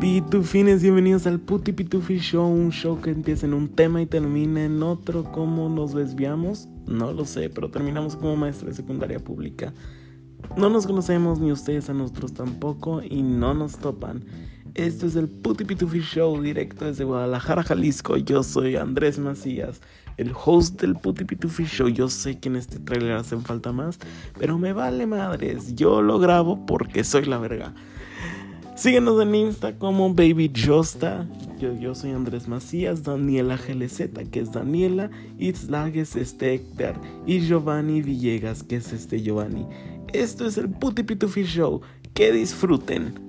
Pitufines, bienvenidos al Puti Pitufi Show, un show que empieza en un tema y termina en otro. ¿Cómo nos desviamos? No lo sé, pero terminamos como maestra de secundaria pública. No nos conocemos ni ustedes a nosotros tampoco y no nos topan. Esto es el Puti Pitufi Show directo desde Guadalajara, Jalisco. Yo soy Andrés Macías, el host del Puti Pitufi Show. Yo sé que en este trailer hacen falta más, pero me vale madres. Yo lo grabo porque soy la verga. Síguenos en Insta como Baby Josta. Yo, yo soy Andrés Macías, Daniela GLZ, que es Daniela, Itzlages este Héctor y Giovanni Villegas, que es este Giovanni. Esto es el Puti Pitufi Show. Que disfruten.